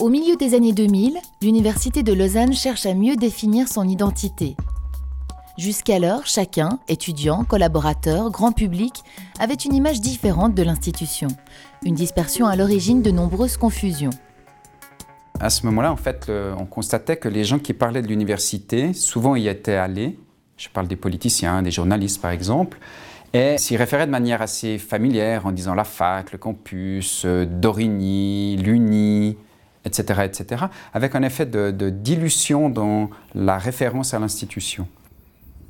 Au milieu des années 2000, l'Université de Lausanne cherche à mieux définir son identité. Jusqu'alors, chacun, étudiant, collaborateur, grand public, avait une image différente de l'institution. Une dispersion à l'origine de nombreuses confusions. À ce moment-là, en fait, on constatait que les gens qui parlaient de l'université, souvent y étaient allés. Je parle des politiciens, des journalistes par exemple, et s'y référaient de manière assez familière en disant la fac, le campus, euh, Dorigny, l'Uni, etc., avec un effet de, de dilution dans la référence à l'institution.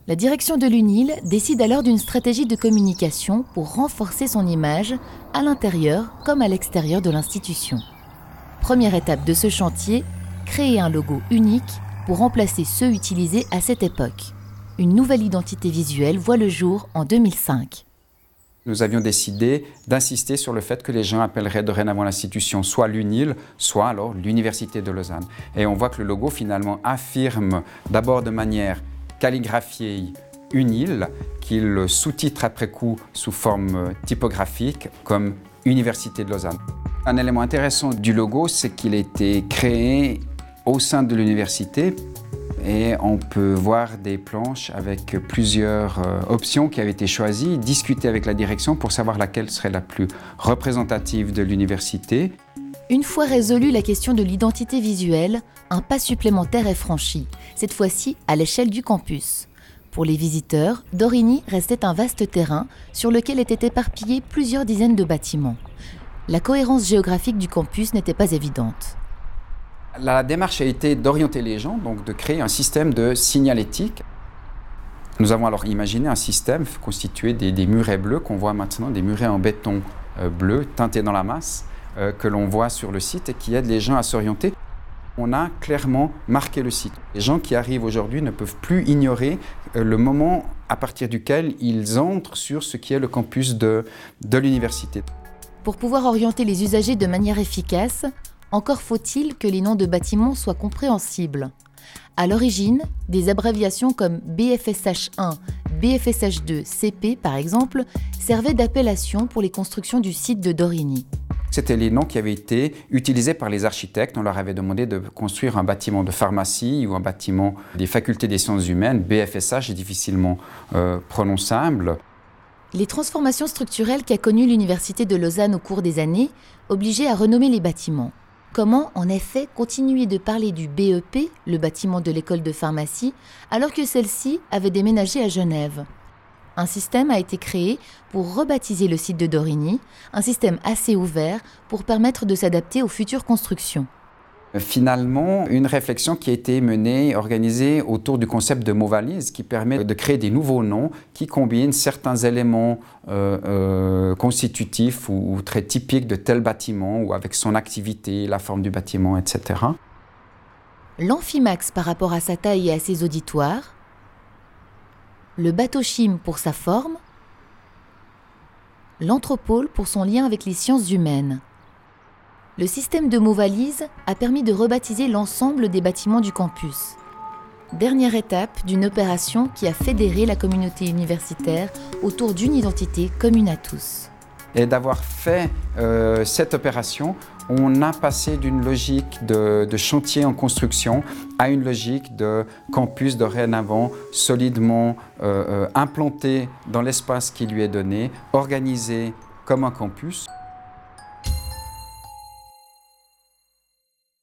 La direction de l'UNIL décide alors d'une stratégie de communication pour renforcer son image à l'intérieur comme à l'extérieur de l'institution. Première étape de ce chantier, créer un logo unique pour remplacer ceux utilisés à cette époque. Une nouvelle identité visuelle voit le jour en 2005 nous avions décidé d'insister sur le fait que les gens appelleraient dorénavant l'institution soit l'UNIL, soit alors l'Université de Lausanne. Et on voit que le logo finalement affirme d'abord de manière calligraphiée UNIL, qu'il sous-titre après coup sous forme typographique comme Université de Lausanne. Un élément intéressant du logo, c'est qu'il a été créé au sein de l'université et on peut voir des planches avec plusieurs euh, options qui avaient été choisies, discuter avec la direction pour savoir laquelle serait la plus représentative de l'université. Une fois résolue la question de l'identité visuelle, un pas supplémentaire est franchi, cette fois-ci à l'échelle du campus. Pour les visiteurs, Dorigny restait un vaste terrain sur lequel étaient éparpillés plusieurs dizaines de bâtiments. La cohérence géographique du campus n'était pas évidente. La démarche a été d'orienter les gens, donc de créer un système de signalétique. Nous avons alors imaginé un système constitué des, murets bleus qu'on voit maintenant, des murets en béton euh, bleu teintés dans la masse, euh, que l'on voit sur le site et qui aident les gens à s'orienter. On a clairement marqué le site. Les gens qui arrivent aujourd'hui ne peuvent plus ignorer euh, le moment à partir duquel ils entrent sur ce qui est le campus de, de l'université. Pour pouvoir orienter les usagers de manière efficace, encore faut-il que les noms de bâtiments soient compréhensibles. À l'origine, des abréviations comme BFSH1, BFSH2, CP par exemple, servaient d'appellation pour les constructions du site de Dorigny. C'était les noms qui avaient été utilisés par les architectes. On leur avait demandé de construire un bâtiment de pharmacie ou un bâtiment des facultés des sciences humaines. BFSH est difficilement euh, prononçable. Les transformations structurelles qu'a connues l'Université de Lausanne au cours des années obligeaient à renommer les bâtiments. Comment, en effet, continuer de parler du BEP, le bâtiment de l'école de pharmacie, alors que celle-ci avait déménagé à Genève? Un système a été créé pour rebaptiser le site de Dorigny, un système assez ouvert pour permettre de s'adapter aux futures constructions. Finalement, une réflexion qui a été menée, organisée autour du concept de mot-valise, qui permet de créer des nouveaux noms qui combinent certains éléments euh, euh, constitutifs ou, très typiques de tel bâtiment, ou avec son activité, la forme du bâtiment, etc. L'amphimax par rapport à sa taille et à ses auditoires, le bateau chim pour sa forme, l'anthropole pour son lien avec les sciences humaines. Le système de mots valises a permis de rebaptiser l'ensemble des bâtiments du campus. Dernière étape d'une opération qui a fédéré la communauté universitaire autour d'une identité commune à tous. Et d'avoir fait euh, cette opération, on a passé d'une logique de, chantier en construction à une logique de campus dorénavant solidement euh, euh, implanté dans l'espace qui lui est donné, organisé comme un campus.